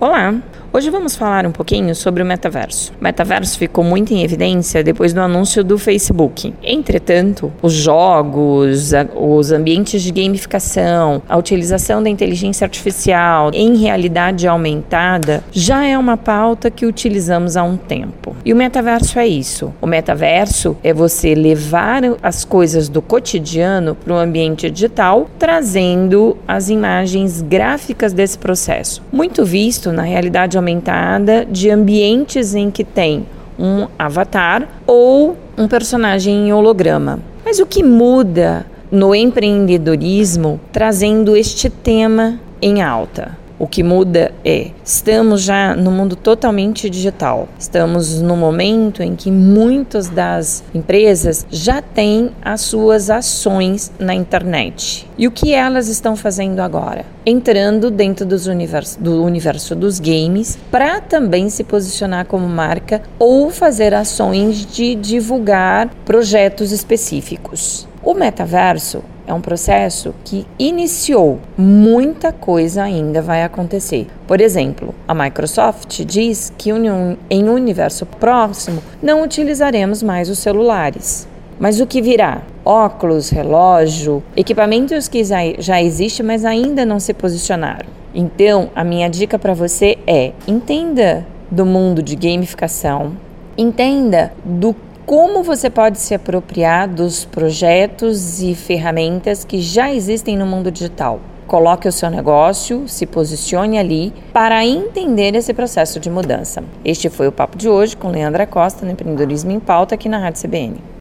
Olá! Hoje vamos falar um pouquinho sobre o metaverso. O metaverso ficou muito em evidência depois do anúncio do Facebook. Entretanto, os jogos, os ambientes de gamificação, a utilização da inteligência artificial em realidade aumentada já é uma pauta que utilizamos há um tempo. E o metaverso é isso. O metaverso é você levar as coisas do cotidiano para o ambiente digital, trazendo as imagens gráficas desse processo. Muito visto na realidade aumentada de ambientes em que tem um avatar ou um personagem em holograma. Mas o que muda no empreendedorismo trazendo este tema em alta? O que muda é, estamos já no mundo totalmente digital. Estamos no momento em que muitas das empresas já têm as suas ações na internet. E o que elas estão fazendo agora? Entrando dentro dos do universo dos games para também se posicionar como marca ou fazer ações de divulgar projetos específicos. O metaverso é um processo que iniciou, muita coisa ainda vai acontecer. Por exemplo, a Microsoft diz que em um universo próximo não utilizaremos mais os celulares. Mas o que virá? Óculos, relógio, equipamentos que já existem, mas ainda não se posicionaram. Então, a minha dica para você é: entenda do mundo de gamificação, entenda do como você pode se apropriar dos projetos e ferramentas que já existem no mundo digital. Coloque o seu negócio, se posicione ali para entender esse processo de mudança. Este foi o papo de hoje com Leandra Costa no Empreendedorismo em Pauta aqui na Rádio CBN.